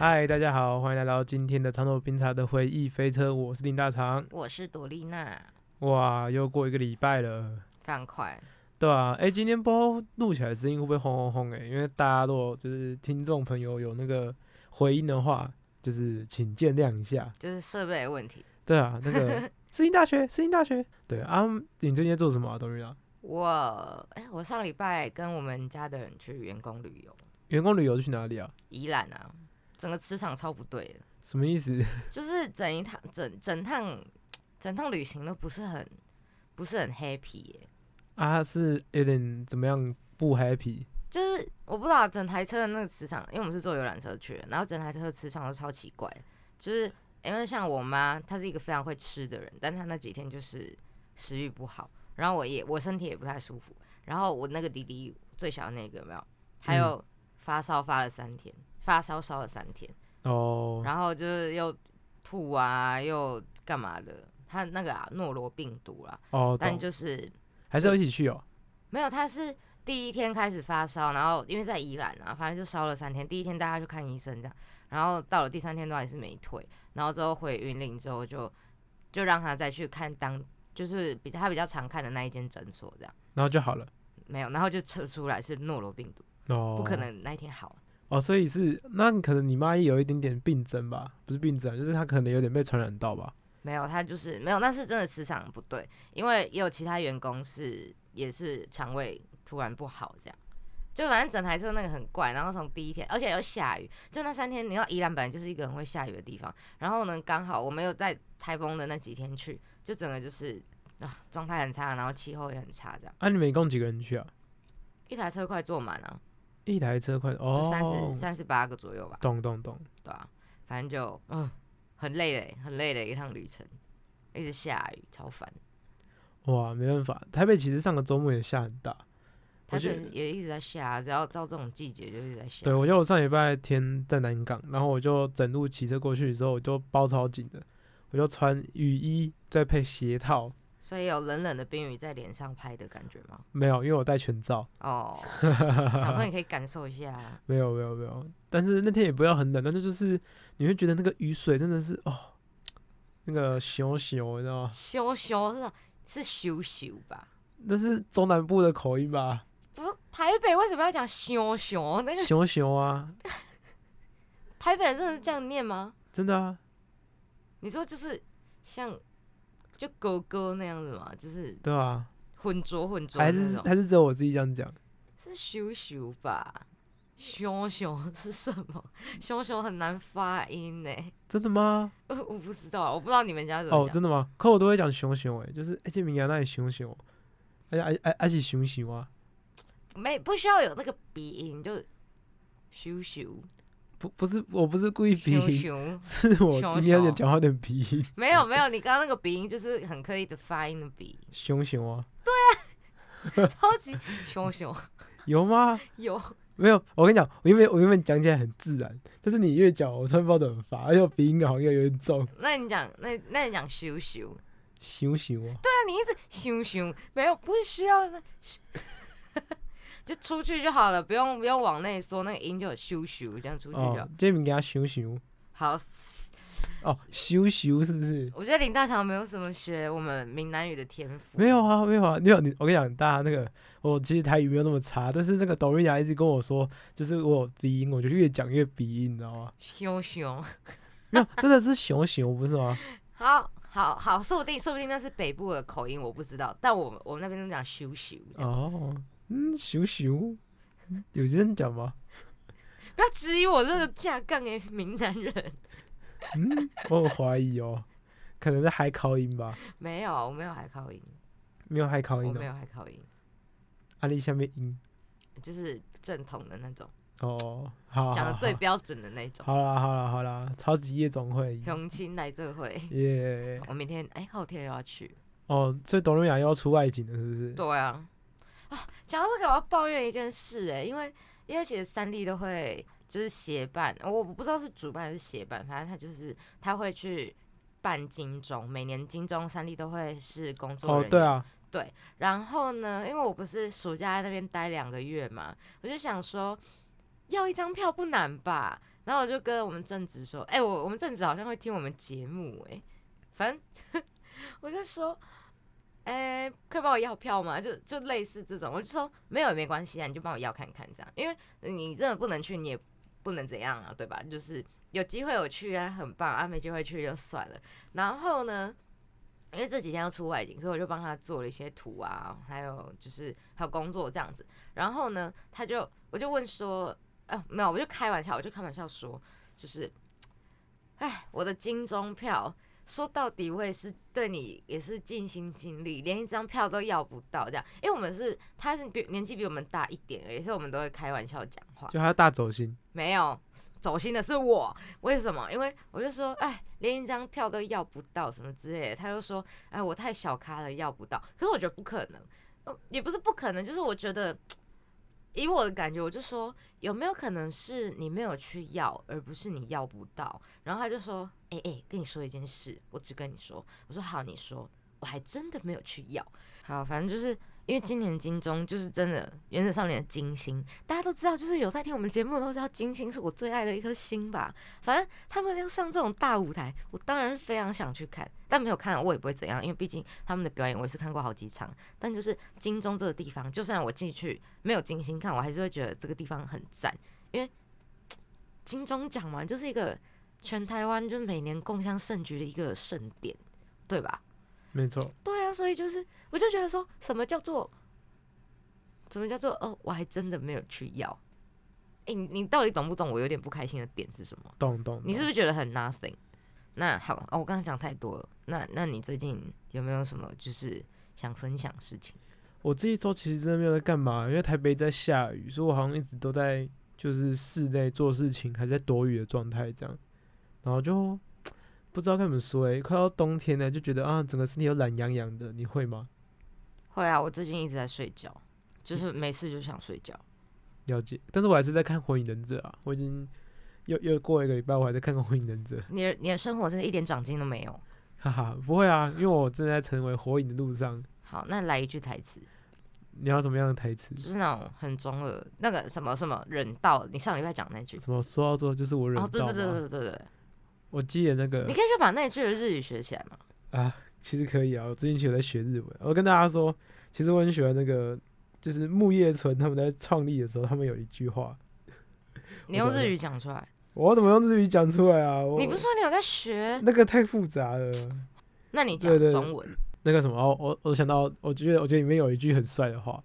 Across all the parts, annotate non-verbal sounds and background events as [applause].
嗨，大家好，欢迎来到今天的长朵冰茶的回忆飞车，我是林大长。我是朵丽娜，哇，又过一个礼拜了，非常快。对啊，哎，今天不知道录起来声音会不会轰轰轰？哎，因为大家如果就是听众朋友有那个回音的话，就是请见谅一下。就是设备的问题。对啊，那个 [laughs] 世新大学，世新大学。对啊，你最近在做什么啊，董瑞啊？我哎，我上礼拜跟我们家的人去员工旅游。员工旅游去哪里啊？宜兰啊，整个磁场超不对的。什么意思？[laughs] 就是整一趟整整趟整趟旅行都不是很不是很 happy 耶。啊，是有点怎么样不 happy？就是我不知道整台车的那个磁场，因为我们是坐游览车去的，然后整台车的磁场都超奇怪。就是因为像我妈，她是一个非常会吃的人，但她那几天就是食欲不好。然后我也我身体也不太舒服，然后我那个弟弟最小的那个有没有？还有发烧发了三天，发烧烧了三天哦，然后就是又吐啊，又干嘛的？他那个啊诺罗病毒啦，哦，但就是还是要一起去哦。没有，他是第一天开始发烧，然后因为在宜兰啊，反正就烧了三天。第一天带他去看医生这样，然后到了第三天都还是没退，然后之后回云林之后就就让他再去看当。就是比他比较常看的那一间诊所，这样，然后就好了。没有，然后就测出来是诺罗病毒，哦，不可能那一天好。哦，所以是那可能你妈也有一点点病症吧？不是病症，就是她可能有点被传染到吧？没有，她就是没有，那是真的磁场不对，因为也有其他员工是也是肠胃突然不好，这样，就反正整台车那个很怪，然后从第一天，而且又下雨，就那三天，你要宜兰本来就是一个很会下雨的地方，然后呢，刚好我没有在台风的那几天去。就整个就是啊，状态很差，然后气候也很差，这样。啊，你们一共几个人去啊？一台车快坐满啊。一台车快哦，三十三十八个左右吧。懂懂懂。对啊，反正就嗯，很累的，很累的一趟旅程，一直下雨，超烦。哇，没办法，台北其实上个周末也下很大。台北也一直在下，只要到这种季节就一直在下。对，我觉得我上礼拜天在南港，然后我就整路骑车过去的时候，我就包超紧的。我就穿雨衣，再配鞋套，所以有冷冷的冰雨在脸上拍的感觉吗？没有，因为我戴全罩。哦，想说你可以感受一下。[laughs] 没有，没有，没有。但是那天也不要很冷，但是就是你会觉得那个雨水真的是哦，那个熊熊，你知道吗？熊熊是是熊熊吧？那是中南部的口音吧？不，台北为什么要讲熊熊？那个熊熊啊？[laughs] 台北人真的是这样念吗？真的啊。你说就是像就哥哥那样子嘛，就是对啊，混浊混浊，还是还是只有我自己这样讲？是羞羞吧？熊熊是什么？熊熊很难发音呢。真的吗？我我不知道，我不知道你们家怎么哦，真的吗？可我都会讲熊熊哎，就是而且名言那里熊熊，而且而而而且熊熊啊，没不需要有那个鼻音，就羞羞。不不是，我不是故意鼻音，是我今天有点讲话有点鼻音。没有没有，你刚刚那个鼻音就是很刻意的发音的鼻。熊熊啊？对啊，[laughs] 超级 [laughs] 熊熊。有吗？[laughs] 有。没有，我跟你讲，我原本我原本讲起来很自然，但是你越讲，我突然不知道怎么发，而且鼻音好像有点重。那你讲，那那你讲羞羞。羞羞啊？对啊，你一直羞羞，没有不需要那。就出去就好了，不用不用往内说，那个音就有咻咻，这样出去就。这名给他咻咻。好。哦，咻咻是不是？我觉得林大堂没有什么学我们闽南语的天赋。没有啊，没有啊，没有你。我跟你讲，大家那个，我其实台语没有那么差，但是那个抖音雅一直跟我说，就是我鼻音，我就越讲越鼻音，你知道吗？咻咻。没有，真的是熊熊，不是吗？[laughs] 好好好，说不定说不定那是北部的口音，我不知道。但我我们那边都讲咻咻。哦。嗯，熊熊，有这样讲吗？不要质疑我这个架杠诶闽南人。嗯，我很怀疑哦，可能是海口音吧。没有，我没有海口音。没有海口音没有海口音。阿里下面音，就是正统的那种。哦，好，讲的最标准的那种。好啦好啦好啦，超级夜总会，雄亲来这会，耶、我明天哎、后天又要去。哦，所以董瑞雅又要出外景了，是不是？对啊，啊，讲到这个，我要抱怨一件事哎、因为因为其实三立都会就是协办，我我不知道是主办还是协办，反正他就是他会去办金钟，每年金钟三立都会是工作人哦，员。对啊，对然后呢，因为我不是暑假在那边待两个月嘛，我就想说要一张票不难吧。然后我就跟我们正直说，哎、我我们正直好像会听我们节目、哎，反正 [laughs] 我就说，哎、可以帮我要票吗？就就类似这种，我就说没有也没关系啊，你就帮我要看看这样，因为你真的不能去，你也不能怎样啊，对吧？就是有机会我去啊，很棒啊，没机会去就算了。然后呢，因为这几天要出外景，所以我就帮他做了一些图啊，还有就是还有工作这样子。然后呢，他就我就问说，啊，没有，我就开玩笑，我就开玩笑说，就是，哎，我的金钟票。说到底，我也是对你也是尽心尽力，连一张票都要不到这样，因为我们是他是比年纪比我们大一点而已，所以我们都会开玩笑讲话。就他大走心，没有走心的是我，为什么？因为我就说，哎，连一张票都要不到，什么之类的。他就说，哎，我太小咖了，要不到。可是我觉得不可能，呃也不是不可能，就是我觉得，以我的感觉，我就说，有没有可能是你没有去要，而不是你要不到？然后他就说，哎哎，跟你说一件事，我只跟你说。我说好，你说。我还真的没有去要。好，反正就是因为今年金钟就是真的原子少年的金星，大家都知道，就是有在听我们节目的都知道金星是我最爱的一颗星吧。反正他们要上这种大舞台，我当然是非常想去看，但没有看我也不会怎样，因为毕竟他们的表演我也是看过好几场。但就是金钟这个地方，就算我进去没有金星看，我还是会觉得这个地方很赞，因为金钟奖嘛，就是一个全台湾就是每年共襄盛举的一个盛典，对吧？没错，对啊，所以就是我就觉得说什么叫做什么叫做哦，我还真的没有去要。诶，你你到底懂不懂？我有点不开心的点是什么？懂懂。你是不是是觉得很 nothing？那好，哦，我刚刚讲太多了。那那你最近有没有什么就是想分享事情？我这一周其实真的没有在干嘛，因为台北在下雨，所以我好像一直都在就是室内做事情，还在躲雨的状态这样，然后就不知道该怎么说哎、快到冬天了，就觉得啊，整个身体都懒洋洋的，你会吗？会啊，我最近一直在睡觉，就是没事就想睡觉。了解，但是我还是在看《火影忍者》啊，我已经又又过一个礼拜，我还在看《火影忍者》，[laughs] 你的你的生活真的一点长进都没有。哈哈，不会啊，因为我正在成为火影的路上。好，那来一句台词，你要什么样的台词就？是那种很中二，那个什么什么忍道，你上礼拜讲那句。什么说到做就是我忍哦，对？对对对对对，我记得那个你可以去把那句的日语学起来嘛。啊，其实可以啊，我最近有在学日文。我跟大家说，其实我很喜欢那个，就是木叶村他们在创立的时候，他们有一句话，[laughs] 你用日语讲出来。我怎么用日语讲出来啊？你不是说你有在学？那个太复杂了。那你讲中文。那个什么，哦我我想到，我觉得我觉得里面有一句很帅的话，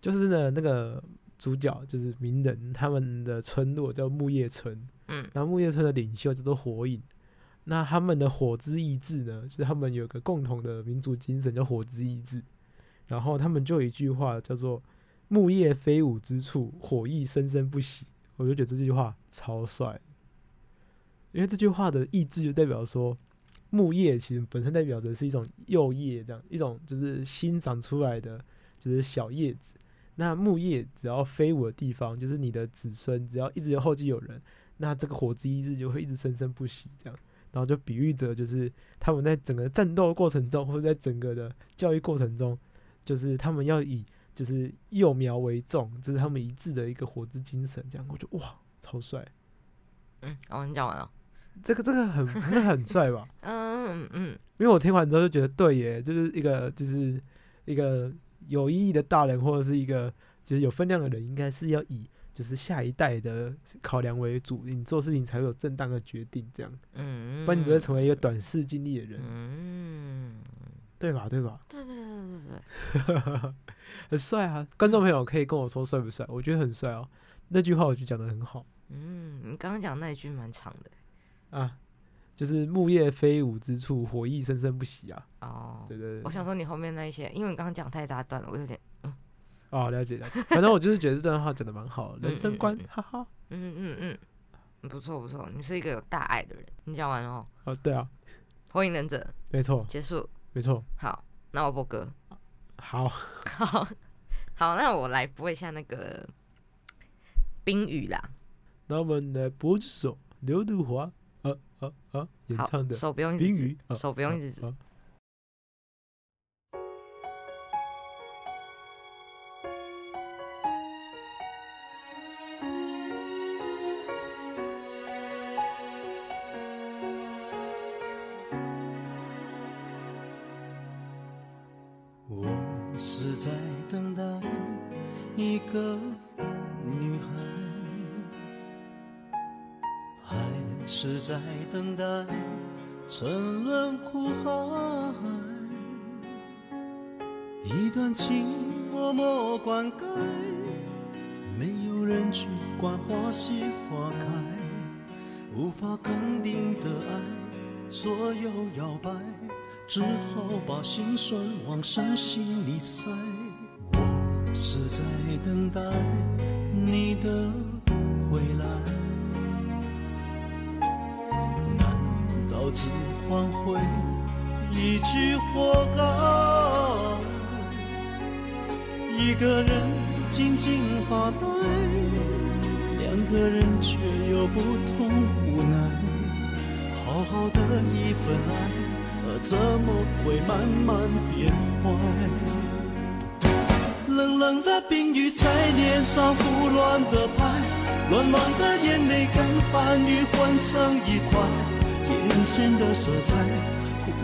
就是呢，那个主角就是鸣人他们的村落叫木叶村，嗯然后木叶村的领袖叫做火影。那他们的火之意志呢，就是他们有个共同的民族精神叫火之意志。然后他们就有一句话叫做“木叶飞舞之处，火翼生生不息”。我就觉得这句话超帅，因为这句话的意志就代表说，木叶其实本身代表的是一种幼叶，这样一种就是新长出来的就是小叶子。那木叶只要飞舞的地方，就是你的子孙，只要一直有后继有人，那这个火之意志就会一直生生不息，这样。然后就比喻着，就是他们在整个战斗过程中，或者在整个的教育过程中，就是他们要以就是幼苗为重，这是他们一致的一个火之精神。这样，我觉得哇，超帅！嗯，哦，你讲完了。这个这个很那很帅吧？[laughs] 嗯嗯因为我听完之后就觉得对耶，就是一个就是一个有意义的大人，或者是一个就是有分量的人，应该是要以就是下一代的考量为主，你做事情才会有正当的决定，这样，嗯，不然你只会成为一个短视经历的人，嗯，对吧？对吧？对对对对对，[laughs] 很帅啊！观众朋友可以跟我说帅不帅？我觉得很帅哦。那句话我就讲的很好嗯，你刚刚讲那一句蛮长的。啊，就是木叶飞舞之处，火翼生生不息啊。哦，对对对，我想说你后面那一些，因为你刚刚讲太大段了，我有点嗯哦，了解了解。反正我就是觉得这段话讲的蛮好，人生观哈哈。嗯嗯嗯，不错不错，你是一个有大爱的人。你讲完了哦，哦，对啊，火影忍者没错结束。没错。好，那我播歌。好，好，[laughs] 好，那我来播一下那个冰雨啦。那我们来播一首刘德华啊啊啊演唱，的手不用《一直手不用一直指。是在等待一个女孩，还是在等待沉沦苦海？一段情默默灌溉，没有人去管花谢花开，无法肯定的爱左右摇摆。只好把心酸往深心里塞。我是在等待你的回来，难道只换回一句活该？一个人静静发呆，两个人却有不同无奈。好好的一份爱。怎么会慢慢变坏？冷冷的冰雨在脸上胡乱的拍，乱乱的眼泪跟寒雨混成一块，眼前的色彩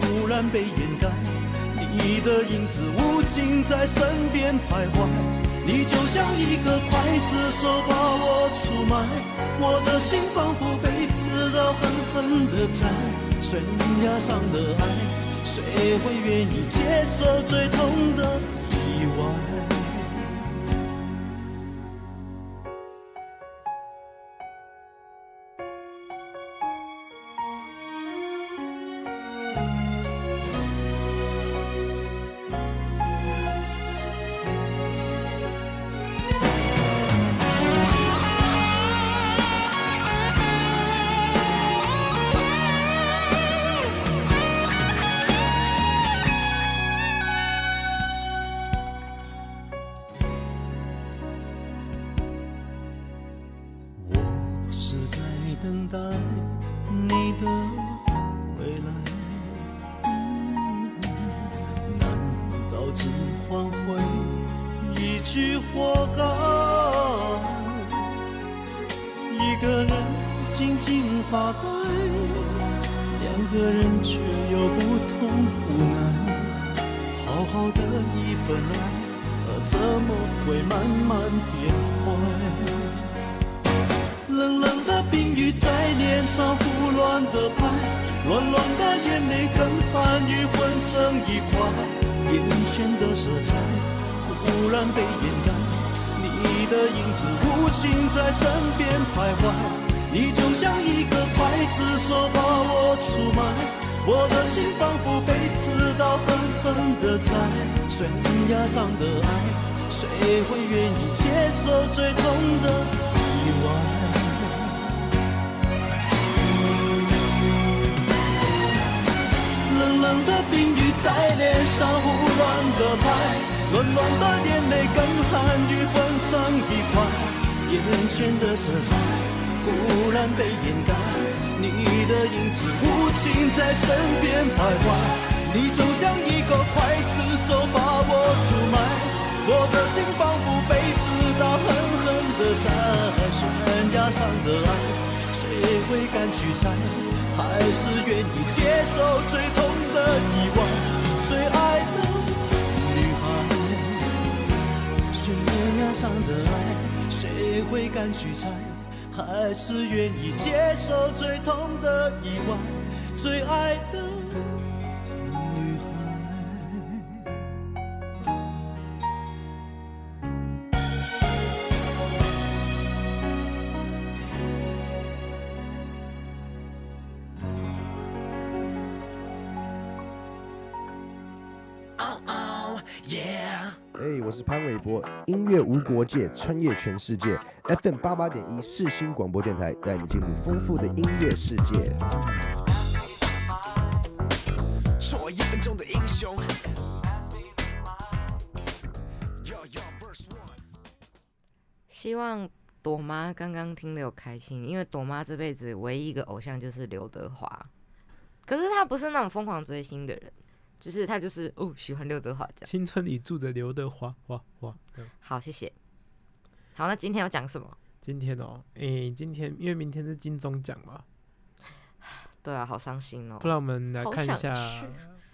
忽然被掩盖，你的影子无情在身边徘徊，你就像一个刽子手把我出卖，我的心仿佛被刺刀狠狠的宰。悬崖上的爱，谁会愿意接受最痛的？像一个刽子手把我出卖，我的心仿佛被刺刀狠狠的宰，悬崖上的爱，谁会敢去猜？还是愿意接受最痛的意外，最爱的女孩。悬崖上的爱，谁会敢去猜？还是愿意接受最痛的意外，最爱的是潘玮柏，音乐无国界，穿越全世界。FM 八八点一世新广播电台带你进入丰富的音乐世界。做一分钟的英雄。希望朵妈刚刚听得有开心，因为朵妈这辈子唯一一个偶像就是刘德华，可是她不是那种疯狂追星的人，就是他就是哦喜欢刘德华这样。青春里住着刘德华，哇哇。嗯好，谢谢。好，那今天要讲什么？今天哦，诶、今天因为明天是金钟奖嘛，[sighs] 对啊，好伤心哦不。然我们来看一下，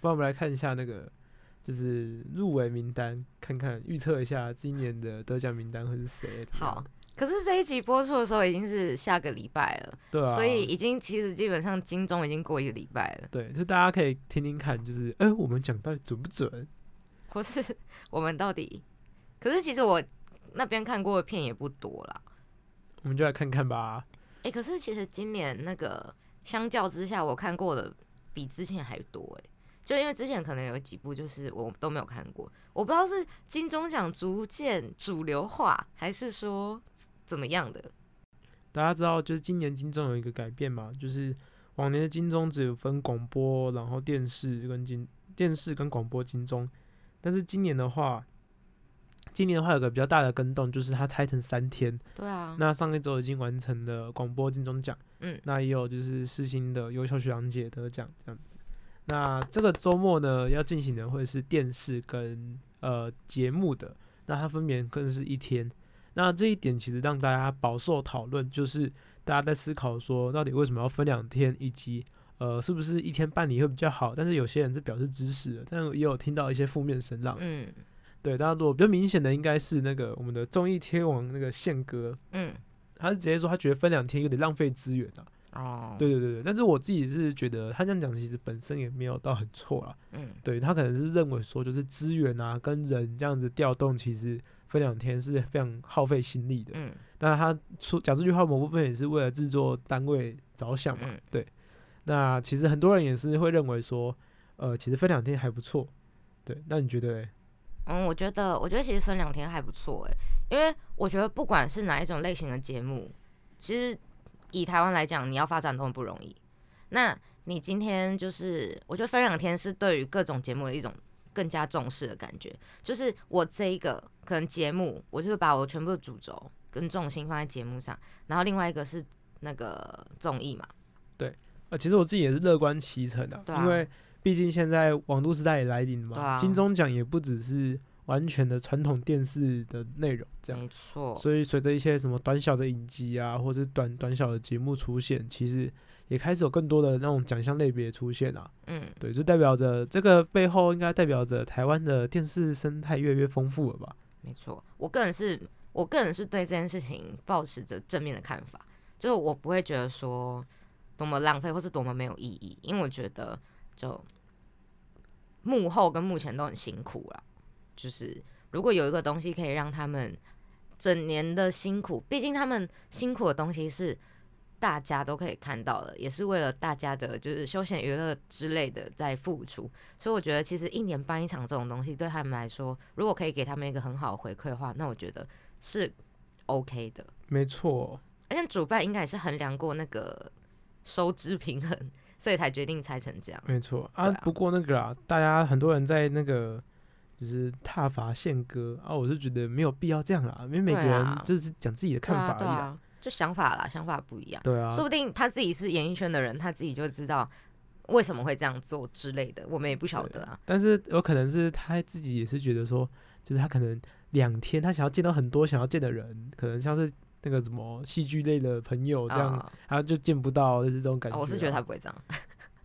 不然我们来看一下那个就是入围名单，看看预测一下今年的得奖名单会是谁。好，可是这一集播出的时候已经是下个礼拜了，对啊，所以已经其实基本上金钟已经过一个礼拜了，对，就大家可以听听看，就是哎、我们讲到底准不准？或是我们到底，可是其实我那边看过的片也不多啦。我们就来看看吧。哎、可是其实今年那个相较之下，我看过的比之前还多哎、就因为之前可能有几部就是我都没有看过，我不知道是金钟奖逐渐主流化，还是说怎么样的。大家知道，就是今年金钟有一个改变嘛，就是往年的金钟只有分广播，然后电视跟金电视跟广播金钟，但是今年的话，今年的话有个比较大的更动，就是它拆成三天。对啊，那上一周已经完成了广播金钟奖，嗯那也有就是四星的优秀学长姐得奖这样子。那这个周末呢，要进行的会是电视跟呃节目的，那它分别更是一天。那这一点其实让大家饱受讨论，就是大家在思考说，到底为什么要分两天，以及呃是不是一天办理会比较好？但是有些人是表示支持的，但也有听到一些负面声浪。嗯对，大家如果比较明显的应该是那个我们的综艺天王那个宪哥，嗯他是直接说他觉得分两天有点浪费资源啊。哦，对对对对，但是我自己是觉得他这样讲其实本身也没有到很错啦。嗯对他可能是认为说就是资源啊跟人这样子调动，其实分两天是非常耗费心力的。嗯那他说讲这句话某部分也是为了制作单位着想嘛。嗯对，那其实很多人也是会认为说，呃，其实分两天还不错。对，那你觉得嘞？嗯，我觉得我觉得其实分两天还不错哎，因为我觉得不管是哪一种类型的节目，其实以台湾来讲，你要发展都很不容易。那你今天就是，我觉得分两天是对于各种节目的一种更加重视的感觉。就是我这一个可能节目，我就是把我全部的主轴跟重心放在节目上，然后另外一个是那个综艺嘛，对呃，其实我自己也是乐观其成的、因为毕竟现在网络时代也来临嘛，啊金钟奖也不只是完全的传统电视的内容这样。没错，所以随着一些什么短小的影集啊，或者是短短小的节目出现，其实也开始有更多的那种奖项类别出现啊。嗯，对，就代表着这个背后应该代表着台湾的电视生态越来越丰富了吧？没错，我个人是，我个人是对这件事情保持着正面的看法，就是我不会觉得说多么浪费或是多么没有意义，因为我觉得就幕后跟幕前都很辛苦了。就是如果有一个东西可以让他们整年的辛苦，毕竟他们辛苦的东西是大家都可以看到的，也是为了大家的就是休闲娱乐之类的在付出，所以我觉得其实一年办一场这种东西对他们来说，如果可以给他们一个很好的回馈的话，那我觉得是 OK 的。没错，而且主办应该也是衡量过那个收支平衡，所以才决定拆成这样。没错啊。啊不过那个啊，大家很多人在那个就是踏伐宪歌啊，我是觉得没有必要这样啦，因为每个人就是讲自己的看法而已啦。对啊，啊，就想法啦，想法不一样。对啊，说不定他自己是演艺圈的人，他自己就知道为什么会这样做之类的，我们也不晓得啊。但是有可能是他自己也是觉得说，就是他可能两天他想要见到很多想要见的人，可能像是那个什么戏剧类的朋友这样，啊他就见不到，就是这种感觉、哦我是觉得他不会这样，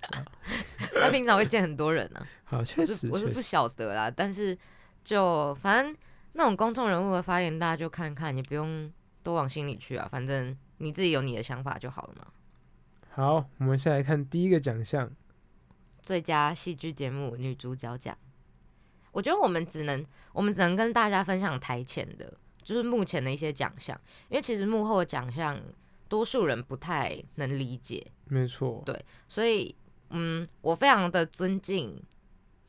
[laughs] 他平常会见很多人啊。[laughs] 好，确实我是不晓得啦，但是就反正那种公众人物的发言，大家就看看，也不用多往心里去啊，反正你自己有你的想法就好了嘛。好，我们先来看第一个奖项，最佳戏剧节目女主角奖，我觉得我们只能我们只能跟大家分享台前的，就是目前的一些奖项，因为其实幕后的奖项多数人不太能理解，没错，对所以嗯，我非常的尊敬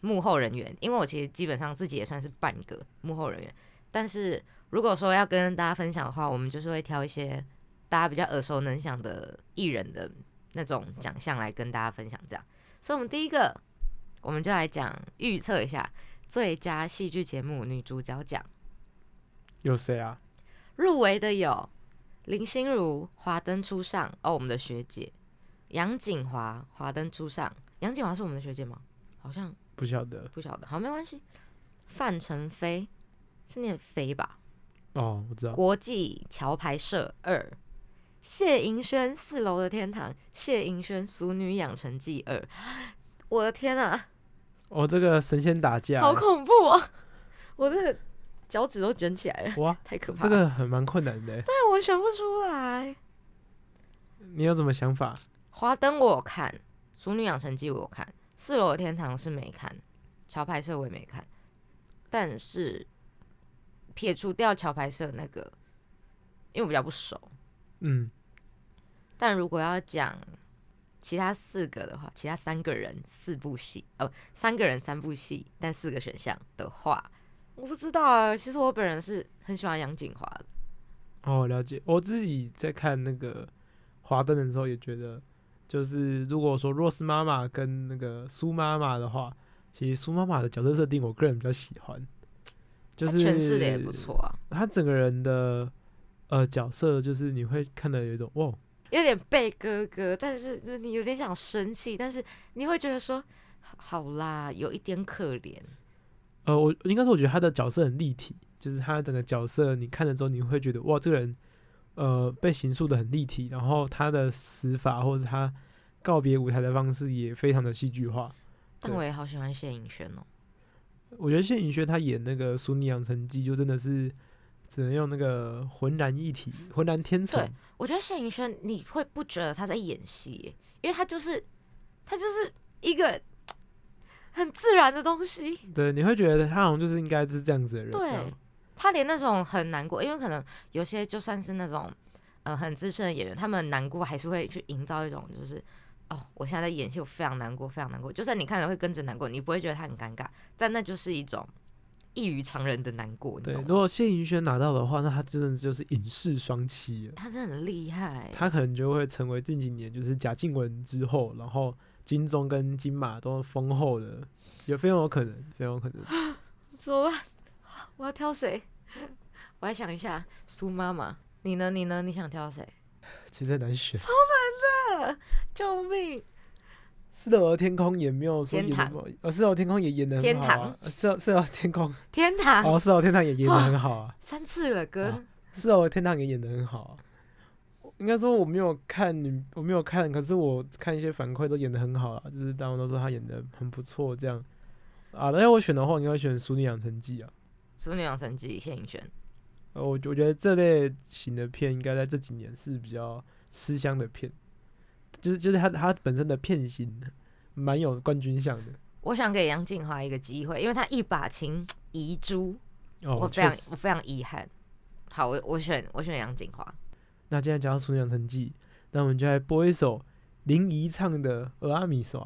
幕后人员，因为我其实基本上自己也算是半个幕后人员。但是如果说要跟大家分享的话，我们就是会挑一些大家比较耳熟能详的艺人的那种奖项来跟大家分享。这样，所以我们第一个，我们就来讲预测一下最佳戏剧节目女主角奖有谁啊？入围的有林心如《华灯初上》哦，我们的学姐杨锦华《华灯初上》，杨锦华是我们的学姐吗？好像不晓得不晓得，好没关系。范丞飞是念飞吧？哦，我知道。国际桥牌社二，谢盈萱《四楼的天堂》，谢盈萱《俗女养成记二》。[gasps] 我的天啊，哦，这个神仙打架，好恐怖啊！[laughs] 我这个脚趾都卷起来了，哇，太可怕这。个很蛮困难的。对我想不出来。你有什么想法？华灯我有看，《俗女养成记》我有看，《四楼的天堂》是没看，桥牌社我也没看。但是撇除掉桥牌社那个，因为我比较不熟。嗯，但如果要讲其他四个的话，其他三个人四部戏，哦，三个人三部戏，但四个选项的话，我不知道啊。其实我本人是很喜欢杨锦华的，哦，了解。我自己在看那个华灯的时候，也觉得，就是如果说 Rose 妈妈跟那个苏妈妈的话，其实苏妈妈的角色设定，我个人比较喜欢，就是诠释的也不错啊，他整个人的呃角色，就是你会看的有一种哇，有点被哥哥，但是就是你有点想生气，但是你会觉得说，好啦，有一点可怜。呃，我应该说，我觉得他的角色很立体，就是他整个角色，你看了之后，你会觉得哇，这个人呃被形塑的很立体，然后他的死法或者是他告别舞台的方式也非常的戏剧化。但我也好喜欢谢颖轩哦，我觉得谢颖轩他演那个《淑女养成记》，就真的是只能用那个浑然一体、浑然天成对。我觉得谢颖轩你会不觉得他在演戏，因为他就是他就是一个很自然的东西。对，你会觉得他好像就是应该是这样子的人。这对样他连那种很难过，因为可能有些就算是那种呃很资深的演员，他们难过还是会去营造一种就是哦，我现在在演戏，我非常难过，非常难过。就算你看了会跟着难过，你不会觉得他很尴尬，但那就是一种异于常人的难过。对，如果谢盈萱拿到的话，那他真的就是影视双栖了。他真的很厉害，他可能就会成为近几年就是贾静雯之后，然后金钟跟金马都丰厚的，也非常有可能，非常有可能。怎么办？我要挑谁？我还想一下，苏妈妈，你呢？你呢？你想挑谁？其实很难选。救命！[laughs] 四楼的天空也没有说演的不，呃，四楼天空也演的很好啊堂。呃四楼四楼天空，天堂、哦，四楼天堂也演的很好啊。三次了，哥。啊四楼天堂也演的很好啊。应该说我没有看你，我没有看，可是我看一些反馈都演的很好啊，就是大家都说他演的很不错，这样啊。那要我选的话，我应该会选《淑女养成记》啊。《淑女养成记》谢颖轩，呃，我我觉得这类型的片应该在这几年是比较吃香的片，就是就是它它本身的片型蛮有冠军相的。我想给杨静华一个机会，因为他一把琴遗珠，哦，我非常我非常遗憾。好，我我选我选杨静华。那既然讲到《淑女养成记》，那我们就来播一首林怡唱的《俄阿米耍》。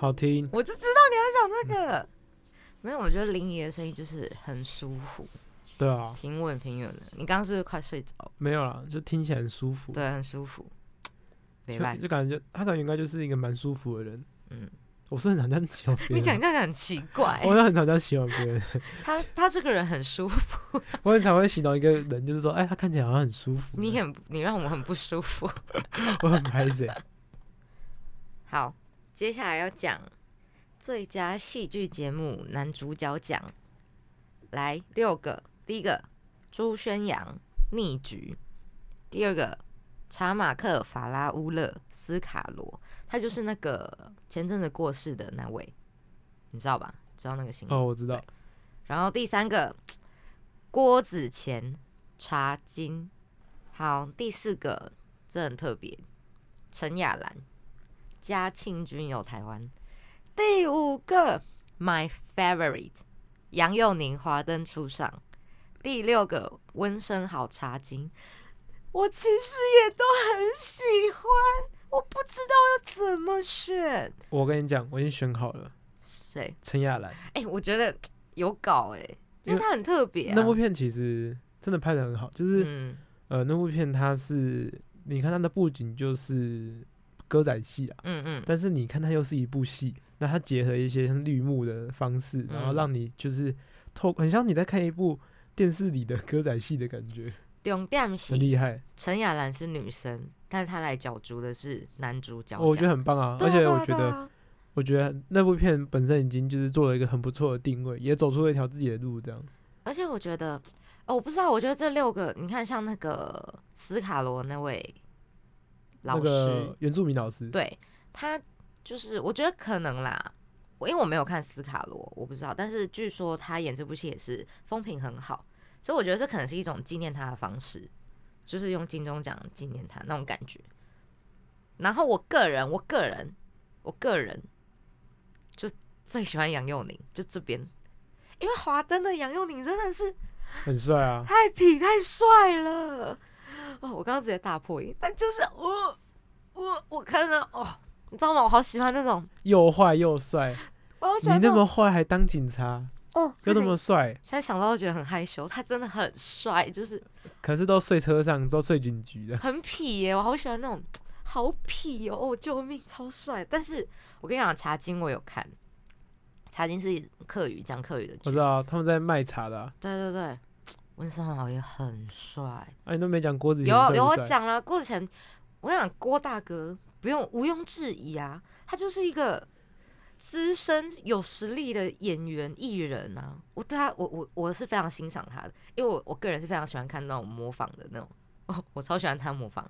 好听，我就知道你要讲这个。没有，我觉得林怡的声音就是很舒服，对啊，平稳平稳的。你刚刚是不是快睡着？没有啦，就听起来很舒服，对，很舒服。没办就就感觉他感觉应该就是一个蛮舒服的人。嗯，我是很常这样形容别人，你讲这样很奇怪。我也很常这样形容别人，他他这个人很舒服，[laughs] 我很常会形容一个人，就是说，哎，他看起来好像很舒服，你很你让我很不舒服。[laughs] 我很拍谁？好，接下来要讲最佳戏剧节目男主角奖，来六个。第一个朱宣阳逆局，第二个查马克法拉乌勒斯卡罗，他就是那个前阵子过世的那位，你知道吧？知道那个新闻？哦，我知道，然后第三个郭子乾茶金，好，第四个这很特别，陈雅兰嘉庆君游台湾，第五个 My Favorite 杨佑宁华灯初上，第六个温升好茶经，我其实也都很喜欢，我不知道要怎么选我跟你讲，我已经选好了，谁？陈雅兰。哎、我觉得有搞哎、因为它很特别、啊。那部片其实真的拍的很好，就是、嗯呃，那部片它是你看它的布景就是歌仔戏啊，嗯嗯，但是你看它又是一部戏，那它结合一些像绿幕的方式，然后嗯让你就是透很像你在看一部电视里的歌仔戏的感觉，重点是很厉害，陈雅兰是女生，但是她来角逐的是男主角奖。我觉得很棒啊，而且我觉得。啊我觉得那部片本身已经就是做了一个很不错的定位，也走出了一条自己的路，这样。而且我觉得，哦，我不知道，我觉得这六个，你看像那个斯卡罗那位老那师，原住民老师，对他就是，我觉得可能啦，我因为我没有看斯卡罗，我不知道，但是据说他演这部戏也是风评很好，所以我觉得这可能是一种纪念他的方式，就是用金钟奖纪念他那种感觉。然后我个人，我个人，我个人就最喜欢杨佑宁，就这边，因为华灯的杨佑宁真的是很帅啊。太痞太帅了。哦，我刚刚直接大破音，但就是我我我看到哦，你知道吗？我好喜欢那种，又坏又帅，我好喜你那么坏还当警察，哦，又那么帅，现在想到都觉得很害羞。他真的很帅，就是可是都睡车上，都睡警局的。很 [laughs] 痞耶，我好喜欢那种好痞哦，哦救命，超帅。但是我跟你讲，茶金我有看，茶金是客语讲客语的剧我知，道他们在卖茶的、啊，对对对，温升豪也很帅。啊，你都没讲郭子乾有有我讲了，郭子乾，我讲郭大哥不用毋庸置疑啊，他就是一个资深有实力的演员艺人啊。我对他，我我我是非常欣赏他的，因为我我个人是非常喜欢看那种模仿的那种，哦，我超喜欢他模仿。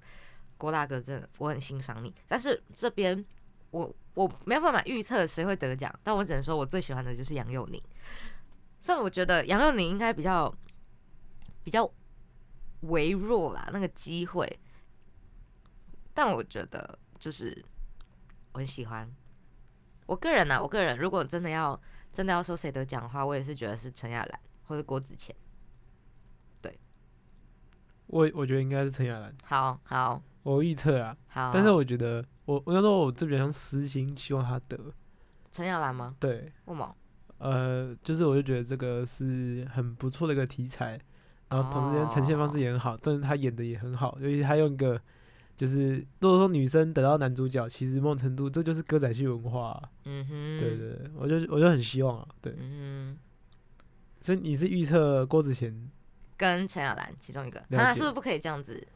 郭大哥真的，我很欣赏你，但是这边我我没有办法预测谁会得奖，但我只能说我最喜欢的就是杨佑宁。虽然我觉得杨佑宁应该比较比较微弱啦，那个机会，但我觉得就是我很喜欢。我个人呢、啊，我个人如果真的要真的要说谁得奖的话，我也是觉得是陈亚兰或者郭子乾。对我我觉得应该是陈亚兰，好好我预测啊，好，但是我觉得我我要说我这比较像私心，希望他得。陈亚兰吗？对，为什么？呃，就是我就觉得这个是很不错的一个题材，然后同时间呈现方式也很好，但是他演的也很好，尤其他用一个就是如果说女生得到男主角，其实某种程度这就是歌仔戏文化啊、嗯哼，对对对，我就我就很希望啊，对，嗯哼，所以你是预测郭子乾跟陈雅兰其中一个，那是不是不可以这样子？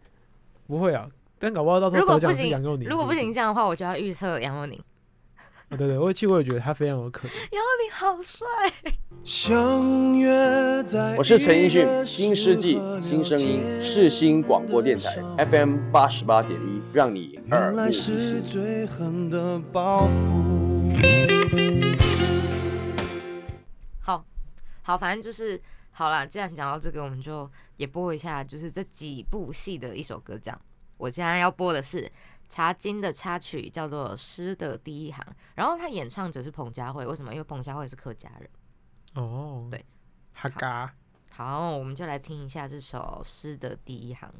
不会啊？但搞不好到时候如果不行杨佑宁，如果不行这样的话，我就要预测杨佑宁。哦对对，我其实我也觉得他非常有可能。杨佑宁好帅，相约在我是陈奕迅，新世纪新声音世新广播电台 FM 八十八点一，让你耳目一原来是新。最狠的报复。好，反正就是好了。既然讲到这个，我们就也播一下，就是这几部戏的一首歌。这样，我现在要播的是《茶经》的插曲，叫做《诗的第一行》，然后他演唱者是彭佳慧。为什么？因为彭佳慧是客家人。哦，对，哈嘎，好，我们就来听一下这首《诗的第一行》。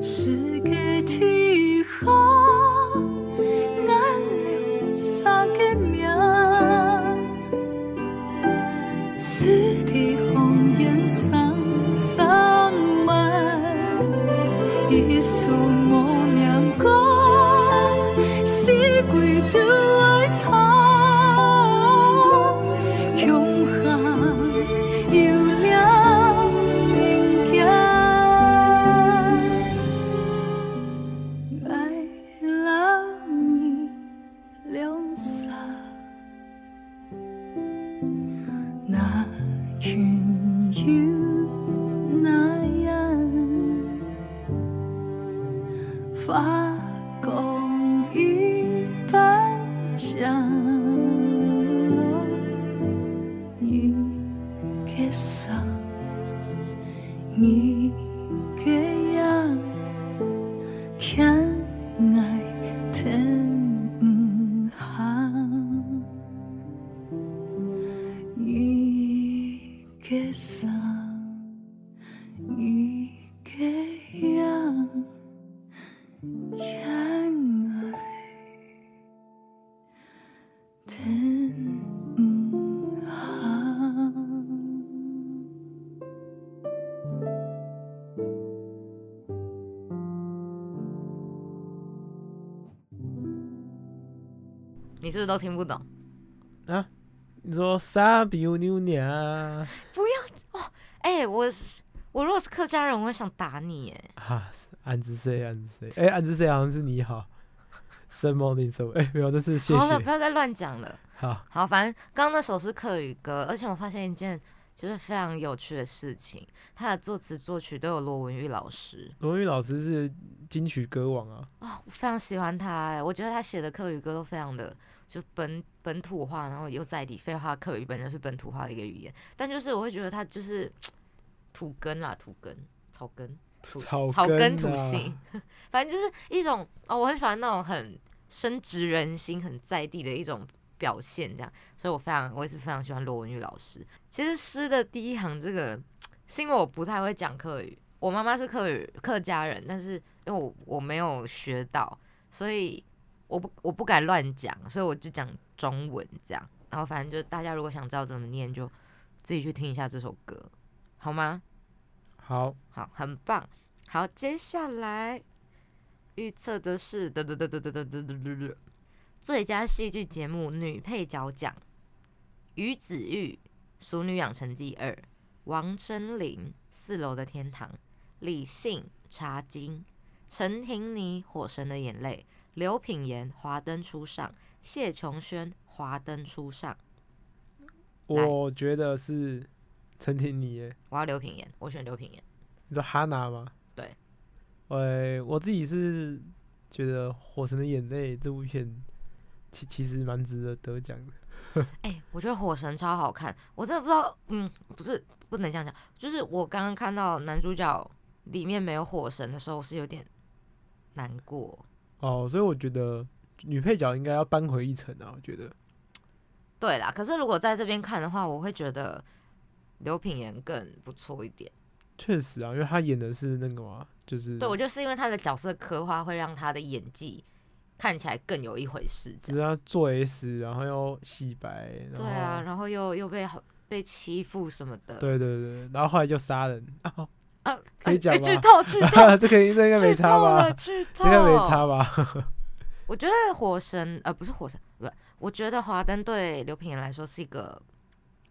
是该听。是不是都听不懂？啊，你说傻逼牛娘哎、我是我如果是客家人，我会想打你哎。啊？安之谁？安之谁？哎，安之谁好像是你好。什么？哎，没有，这是谢谢好了，不。要再乱讲了。好，好，反正刚刚那首是客语歌，而且我发现一件就是非常有趣的事情，他的作词作曲都有罗文玉老师罗文玉老师是金曲歌王啊。啊、我非常喜欢他哎，我觉得他写的客语歌都非常的就本本土化，然后又在地。废话，客语本身是本土化的一个语言，但就是我会觉得它就是 [tsk] 土根啦，土根草根。土草草根土性，[laughs] 反正就是一种哦，我很喜欢那种很深植人心、很在地的一种表现，这样，所以我非常，我也是非常喜欢罗文玉老师。其实诗的第一行这个，是因为我不太会讲客语，我妈妈是客语客家人，但是因为我我没有学到，所以我不我不敢乱讲，所以我就讲中文这样。然后反正就大家如果想知道怎么念，就自己去听一下这首歌，好吗？好，好，很棒。好，接下来预测的是得得得得得得得得得得最佳戏剧节目女配角奖，于子玉《熟女养成记二》，王真玲《四楼的天堂》，李信、茶金、陈婷妮、火神的眼泪、刘品言、华灯初上、谢琼轩、华灯初上。我觉得是陈婷妮耶，我要刘品言，我选刘品言。你知道哈娜吗？对，呃，我自己是觉得《火神的眼泪》这部片其其实蛮值得得奖的。[laughs] 哎、我觉得火神超好看，我真的不知道，嗯，不是不能这样讲，就是我刚刚看到男主角里面没有火神的时候，我是有点难过。哦，所以我觉得女配角应该要扳回一城啊！我觉得对啦，可是如果在这边看的话，我会觉得刘品言更不错一点。确实啊，因为他演的是那个嘛，就是对我就是因为他的角色刻画会让他的演技看起来更有一回事。是他做 S，然后又洗白，对啊，然后又又被好被欺负什么的。对对对，然后后来就杀人啊！[laughs] 哦啊，可以讲吗剧吗透剧透，[laughs] 这可以，这应该没差吧？剧透，[laughs] 应该没差吧？我觉得火神呃不是火神，不，我觉得华灯对刘品言来说是一个，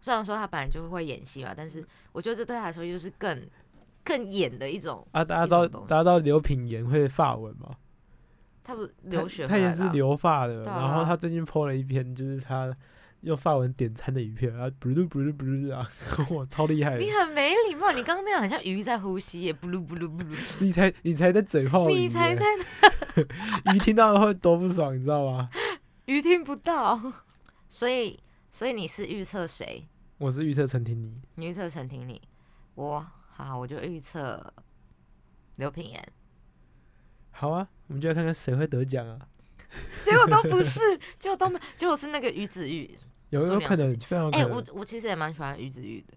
虽然说他本来就会演戏嘛，但是我觉得这对他来说就是更更演的一种。啊，大家知道大家知道刘品言会发文吗？他不留学他也是留发的，对然后啊他最近 PO 了一篇，就是他用法文点餐的影片，然后不噜不噜不噜啊，[laughs] 哇，超厉害！你很没礼貌，你刚刚那样好像鱼在呼吸耶，布噜布噜布噜，你才你才在嘴炮你才在鱼听到会多不爽，你知道吗？[laughs] 鱼听不到，所以所以你是预测谁？我是预测陈婷妮，你预测陈婷妮，我好我就预测刘品言，好啊，我们就来看看谁会得奖啊！[laughs] 结果都不是，结果都没，结果是那个于子玉。有说有可能，哎、能。我我其实也蛮喜欢于子玉的。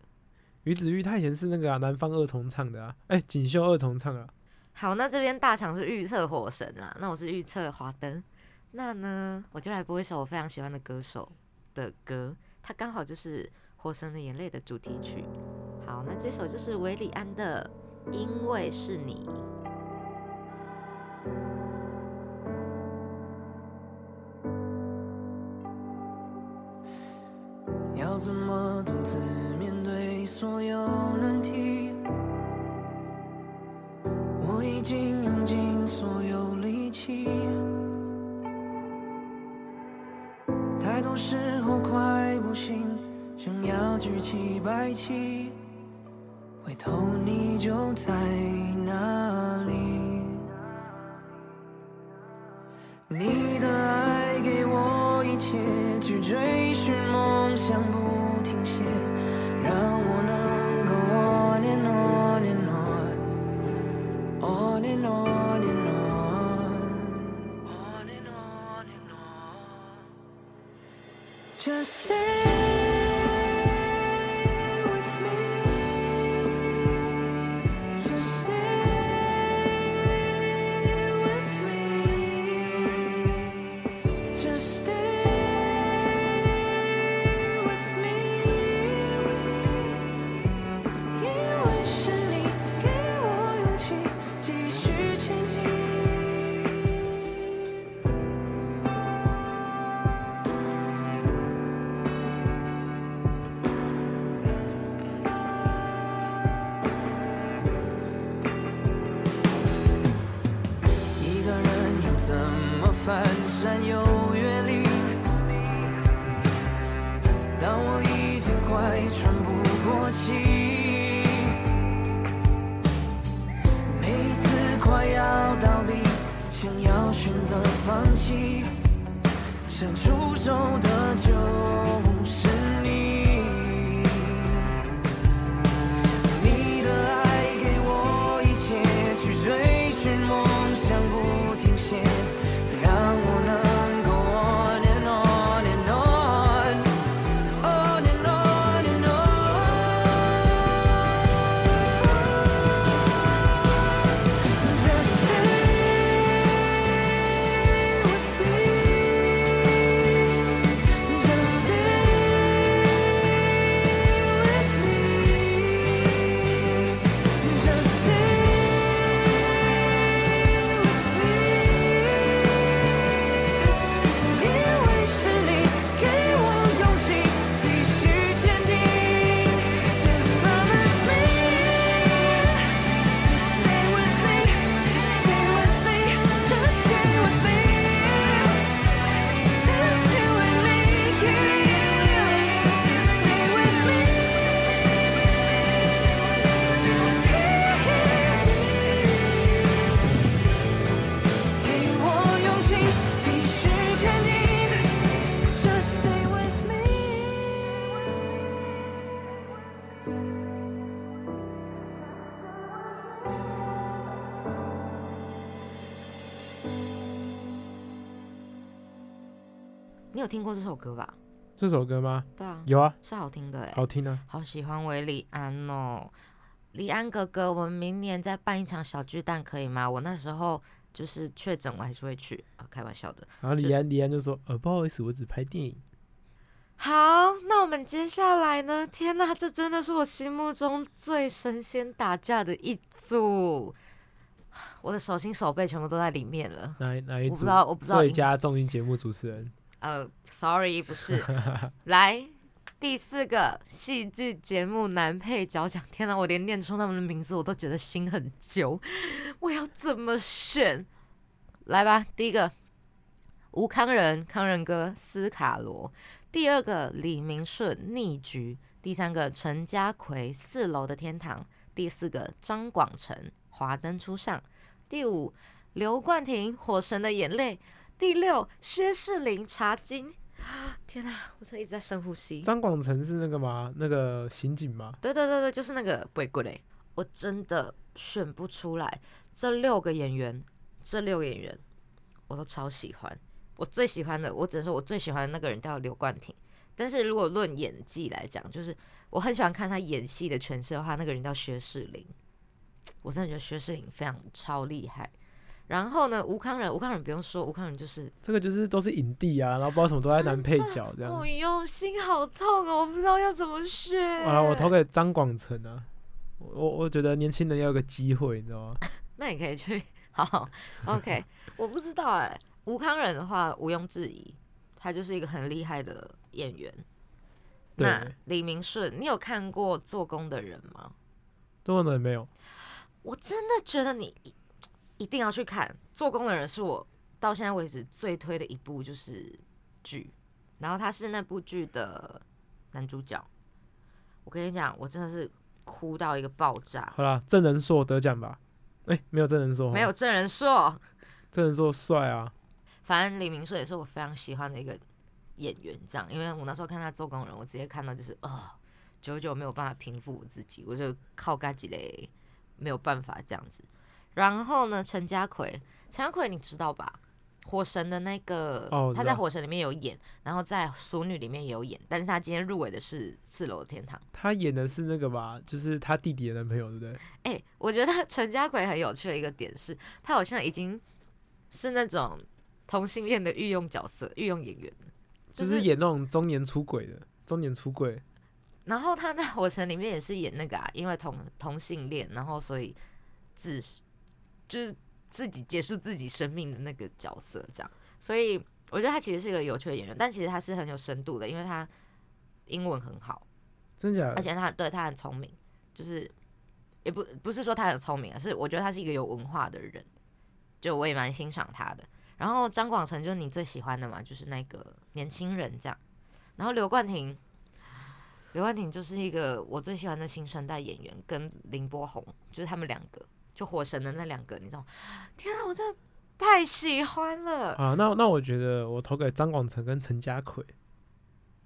于子玉他以前是那个啊，南方二重唱的啊，哎，锦绣二重唱啊。好，那这边大强是预测火神啊，那我是预测华灯。那呢，我就来播一首我非常喜欢的歌手的歌，它刚好就是《火神的眼泪》的主题曲。好，那这首就是韦里安的《因为是你》。怎么独自面对所有难题？我已经用尽所有力气，太多时候快不行，想要举起白旗，回头你就在起，伸出手的酒。听过这首歌吧？这首歌吗？对啊，有啊，是好听的哎、好听啊。好喜欢韦礼安哦，李安哥哥，我们明年再办一场小巨蛋可以吗？我那时候就是确诊，我还是会去啊，开玩笑的。然后李安，李安就说：“呃，不好意思，我只拍电影。好，那我们接下来呢？天哪，这真的是我心目中最神仙打架的一组，我的手心手背全部都在里面了。哪一哪一组？我不知道，我不知道最佳综艺节目主持人。呃，sorry，不是。[laughs] 来，第四个戏剧节目男配角奖，天哪，我连念出他们的名字我都觉得心很揪，我要怎么选？来吧，第一个吴康仁，康仁哥斯卡罗；第二个李明顺逆局；第三个陈家奎四楼的天堂；第四个张广成华灯初上；第五刘冠廷火神的眼泪。第六，薛士林茶经。[gasps] 天哪，我真的一直在深呼吸。张广成是那个吗？那个刑警吗？对对对对，就是那个鬼鬼嘞。我真的选不出来这六个演员，这六个演员我都超喜欢。我最喜欢的，我只能说我最喜欢的那个人叫刘冠廷。但是如果论演技来讲，就是我很喜欢看他演戏的诠释的话，那个人叫薛士林。我真的觉得薛士林非常超厉害。然后呢，吴康仁，吴康仁不用说，吴康仁就是这个就是都是影帝啊，然后不知道什么都在男配角这样。哦哟，心好痛哦，我不知道要怎么选。好了，我投给张广成啊。我我我觉得年轻人要有个机会，你知道吗？[laughs] 那你可以去，好，OK，[laughs] 我不知道哎、吴康仁的话毋庸置疑，他就是一个很厉害的演员。那，李明顺，你有看过《做工的人》吗？做工的人没有？我真的觉得你一一定要去看《做工的人》，是我到现在为止最推的一部就是剧，然后他是那部剧的男主角。我跟你讲，我真的是哭到一个爆炸，好啦，郑仁硕得奖吧？哎、没有郑仁硕，没有，真人说。郑仁硕帅啊。反正李明硕也是我非常喜欢的一个演员，这样，因为我那时候看他做工人，我直接看到就是哦，久久没有办法平复我自己，我就靠嘎几嘞，没有办法这样子。然后呢，陈家奎，陈家奎你知道吧？火神的那个，他哦他在火神里面有演，然后在熟女里面也有演，但是他今天入围的是四楼的天堂。他演的是那个吧，就是他弟弟的男朋友，对不对？哎、我觉得陈家奎很有趣的一个点是，他好像已经是那种同性恋的御用角色、御用演员了，就是演那种中年出轨的，中年出轨。然后他在《火神》里面也是演那个啊，因为同同性恋，然后所以自就是自己结束自己生命的那个角色，这样。所以我觉得他其实是一个有趣的演员，但其实他是很有深度的，因为他英文很好，真假的？而且他对他很聪明，就是也不不是说他很聪明，而是我觉得他是一个有文化的人，就我也蛮欣赏他的。然后张广成就是你最喜欢的嘛，就是那个年轻人这样。然后刘冠廷，刘冠廷就是一个我最喜欢的新生代演员，跟林柏宏就是他们两个，就火神的那两个，你知道吗？天啊，我真的太喜欢了。啊，那那我觉得我投给张广成跟陈家奎，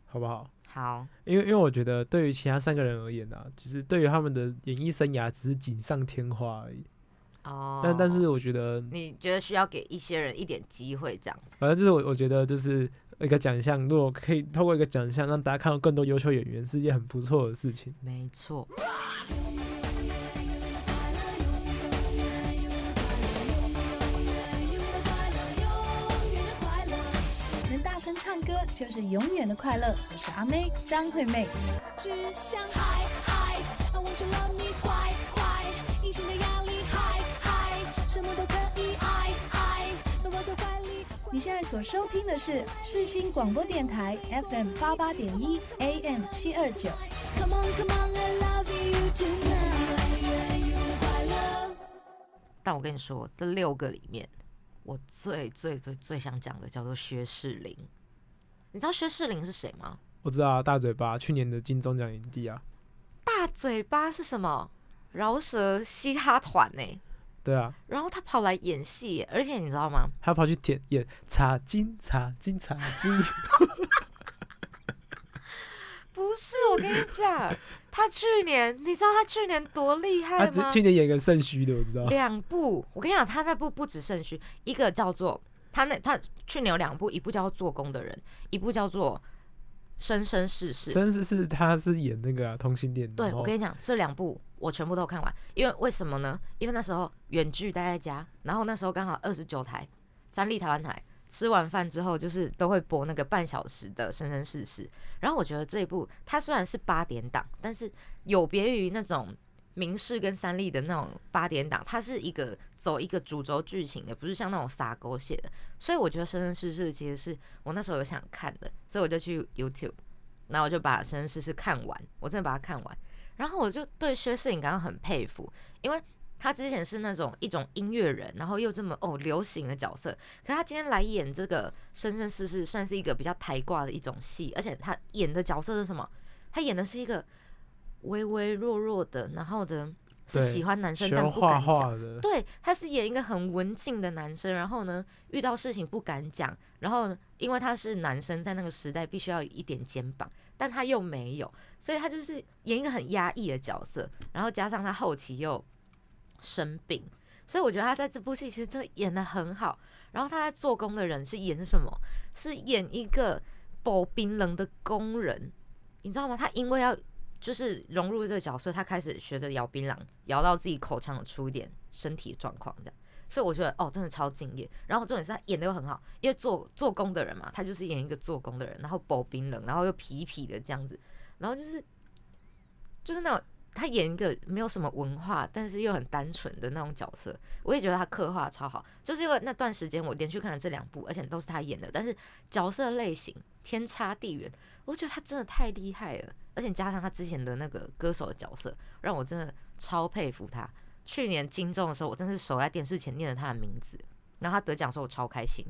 好不好？好，因为因为我觉得对于其他三个人而言啊，其实对于他们的演艺生涯只是锦上添花而已。哦，但但是我觉得，你觉得需要给一些人一点机会，这样反正就是我我觉得就是一个奖项，如果可以透过一个奖项让大家看到更多优秀演员，是一件很不错的事情。没错。唱歌就是永远的快乐。我是阿妹张惠妹。只想嗨嗨，I want to love 你的压力嗨嗨，什么都可以爱爱，都握在怀里。你现在所收听的是世新广播电台 FM 八八点一 AM 七二九。Come on come on I love you tonight。但我跟你说，这六个里面，我最最最最想讲的叫做薛仕凌。你知道薛仕凌是谁吗？我知道啊，大嘴巴去年的金钟奖影帝啊，大嘴巴是什么？饶舌嘻哈团呢、对啊，然后他跑来演戏耶，而且你知道吗？他跑去舔演茶金茶金茶金，[laughs] 不是，我跟你讲，他去年，你知道他去年多厉害吗？去年演个肾虚的，我知道。两部，我跟你讲，他那部不止肾虚，一个叫做他那他去年有两部，一部叫做《做工的人》，一部叫做《生生世世》。生世世他是演那个、啊、同性恋的，对，我跟你讲，这两部我全部都看完，因为为什么呢？因为那时候远距待在家，然后那时候刚好二十九台三立台湾台，吃完饭之后就是都会播那个半小时的《生生世世》，然后我觉得这一部它虽然是八点档，但是有别于那种明视跟三立的那种八点档，它是一个走一个主轴剧情的，不是像那种撒狗血的，所以我觉得《生生世世》其实是我那时候有想看的，所以我就去 YouTube，然后我就把《生生世世》看完，我真的把它看完。然后我就对薛世颖感到很佩服，因为他之前是那种一种音乐人，然后又这么哦流行的角色，可他今天来演这个《生生世世》，算是一个比较抬挂的一种戏，而且他演的角色是什么？他演的是一个微微弱弱的，然后的是喜欢男生但不敢讲，画的，对，他是演一个很文静的男生，然后呢，遇到事情不敢讲，然后呢因为他是男生，在那个时代必须要有一点肩膀，但他又没有，所以他就是演一个很压抑的角色，然后加上他后期又生病，所以我觉得他在这部戏其实真的演的很好。然后他在做工的人是演什么？是演一个保冰冷的工人，你知道吗？他因为要就是融入这个角色，他开始学着摇槟榔，摇到自己口腔有出一点身体状况这样。所以我觉得哦，真的超敬业。然后重点是他演的又很好，因为做做工的人嘛，他就是演一个做工的人，然后保冰冷，然后又痞痞的这样子，然后就是就是那种他演一个没有什么文化，但是又很单纯的那种角色，我也觉得他刻画超好。就是因为那段时间我连续看了这两部，而且都是他演的，但是角色类型天差地远，我觉得他真的太厉害了。而且加上他之前的那个歌手的角色，让我真的超佩服他。去年金钟的时候，我真是守在电视前念了他的名字，然后他得奖的时候，我超开心。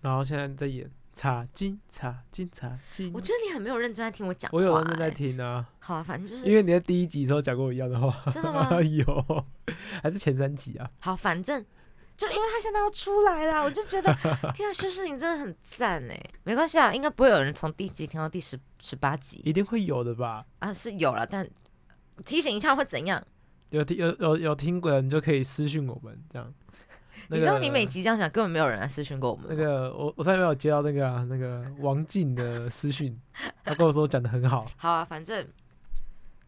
然后现在在演茶金茶金茶金，我觉得你很没有认真在听我讲话、我有认真在欸。听啊，好啊，反正就是因为你在第一集的时候讲过我一样的话，真的吗？有，[laughs] 还是前三集啊？好，反正就因为他现在要出来啦，我就觉得 [laughs] 天啊，薛仕颖真的很赞哎。没关系啊，应该不会有人从第一集听到第十十八集一定会有的吧？啊，是有了，但提醒一下会怎样？有听有有有听过的，你就可以私信我们这样。[laughs] 那个你知道你每集这样讲，根本没有人来私讯过我们。那个我我上面没有接到那个啊，那个王静的私讯，他跟我说讲的很好，[laughs] 好啊，反正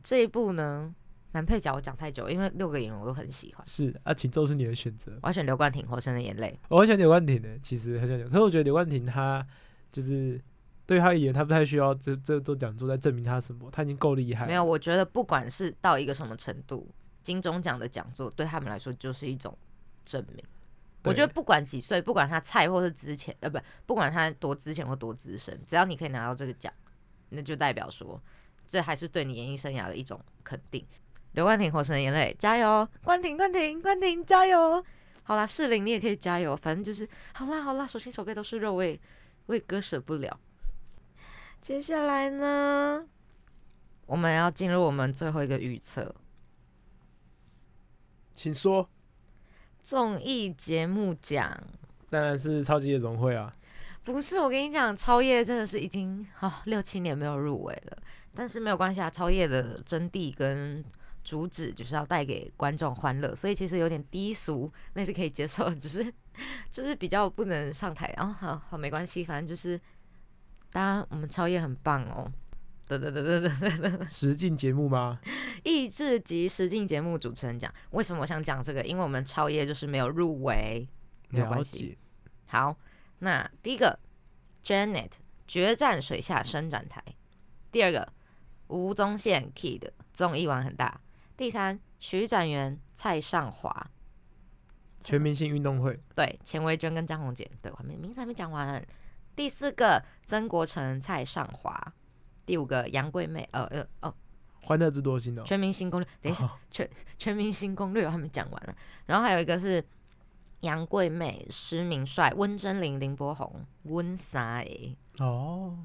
这一部呢，男配角我讲太久，因为六个演员我都很喜欢。是啊，请奏是你的选择。我要选刘冠廷《活生的眼泪》。我很喜欢刘冠廷的，其实很喜欢，可是我觉得刘冠廷他就是对他而言，他不太需要这这做讲座在证明他什么，他已经够厉害。没有，，我觉得不管是到一个什么程度，金钟奖的讲座对他们来说就是一种证明。我觉得不管几岁，不管他菜或是之前，呃，不，不管他多之前或多资深，只要你可以拿到这个奖，那就代表说，这还是对你演艺生涯的一种肯定。刘冠廷《火神的眼泪》，加油！冠廷，冠廷，冠廷，加油！好啦，适龄你也可以加油，反正就是好啦，好啦，手心手背都是肉，我也我也割舍不了。接下来呢，我们要进入我们最后一个预测，请说。综艺节目奖。当然是超级夜总会啊，不是，我跟你讲，超越真的是已经啊六七年没有入围了，但是没有关系啊，超越的真谛跟主旨就是要带给观众欢乐，所以其实有点低俗，那是可以接受的，只是 [laughs] 就是比较不能上台，然、后好好没关系，反正就是大家我们超越很棒哦。对对对对对 [laughs] 实境节目吗？益智及实境节目主持人讲，为什么我想讲这个？因为我们超越就是没有入围，没有关系。好，那第一个 Janet 决战水下伸展台，第二个吴宗宪 Kid 综艺玩很大，第三徐展元蔡尚华，全明星运动会，对钱维娟跟张宏杰，对我还没名字还没讲完。第四个曾国成蔡尚华，第五个杨贵妹，呃呃哦，欢乐之多星哦。全明星攻略，[laughs] 等一下，哦全明星攻略我还没讲完了，然后还有一个是杨贵妹、施明帅、温真菱、林柏宏、温莎诶。哦，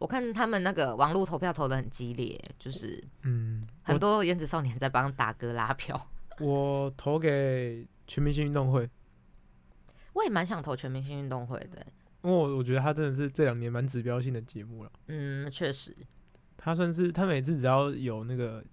我看他们那个网络投票投的很激烈，就是嗯，很多原子少年在帮大哥拉票。我投给全明星运动会，我也蛮想投全明星运动会的，因为我我觉得他真的是这两年蛮指标性的节目了。嗯，确实，他算是他每次只要有那个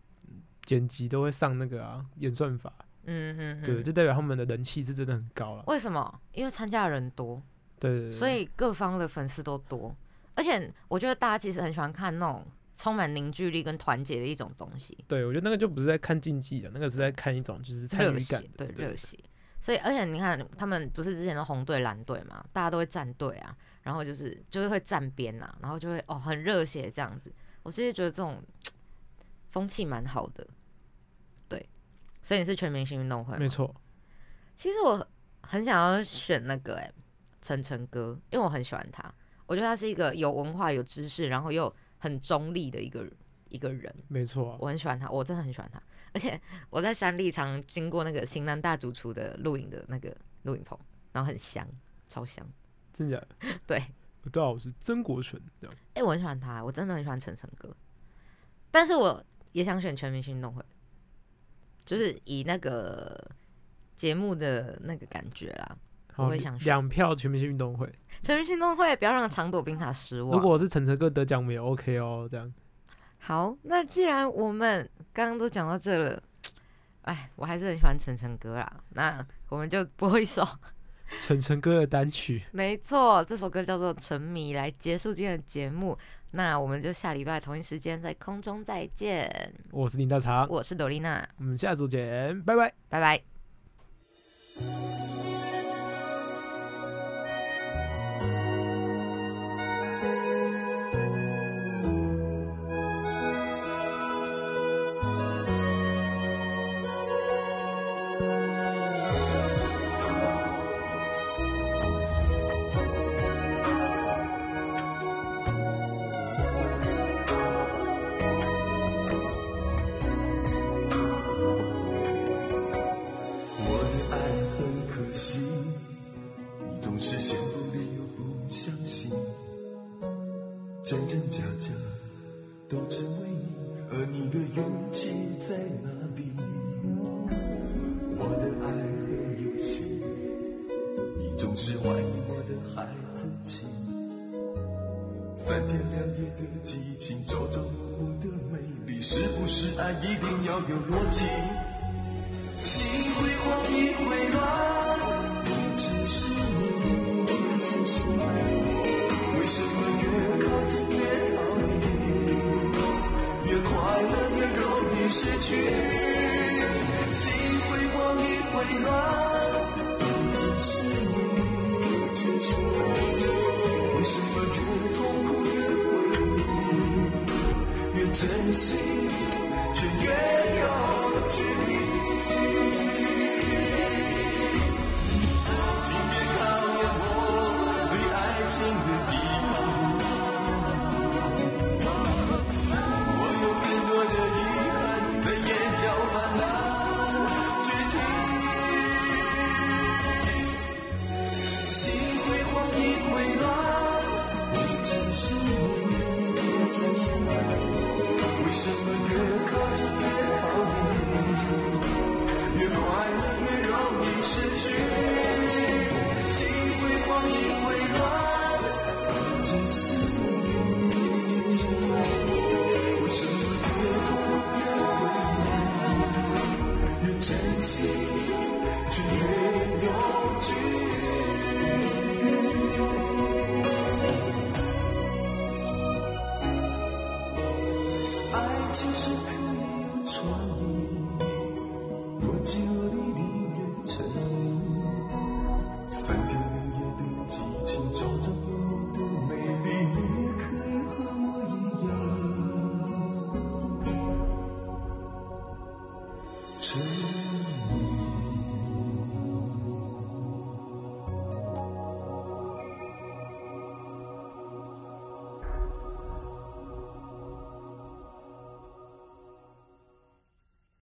剪辑都会上那个啊演算法，嗯嗯，对，嗯就代表他们的人气是真的很高了。为什么？因为参加的人多，对所以各方的粉丝都多，而且我觉得大家其实很喜欢看那种充满凝聚力跟团结的一种东西，对我觉得那个就不是在看竞技的，那个是在看一种就是参与感，的，对热血。所以，而且你看，他们不是之前的红队、蓝队嘛，大家都会站队啊，然后就是就是会站边呐、然后就会哦很热血这样子。我其实觉得这种风气蛮好的，对。所以你是全明星运动会没错。其实我很想要选那个哎、晨晨哥，因为我很喜欢他，我觉得他是一个有文化、有知识，然后又很中立的一个一个人，没错啊，我很喜欢他，我真的很喜欢他。而且我在三立常经过那个新南大主厨的录影的那个录影棚，然后很香，超香。真假的？[laughs] 对，大家好，我是曾国成，这样哎、我很喜欢他，我真的很喜欢陈晨哥，但是我也想选全明星运动会，就是以那个节目的那个感觉啦。我好会想选两票全明星运动会。全明星运动会不要让长朵冰茶失望。如果我是陈晨哥得奖，我们也 OK 哦，这样。好，那既然我们刚刚都讲到这了，哎，我还是很喜欢晨晨哥啦。那我们就播一首，[laughs] 晨晨哥的单曲，没错，这首歌叫做《沉迷》，来结束今天的节目。那我们就下礼拜同一时间在空中再见。我是林大长，我是朵丽娜，我们下周见，拜拜。拜拜。要有逻辑？心会慌也会乱，不只是你，不只是你，为什么越靠近越逃离，越快乐越容易失去？心会慌也会乱，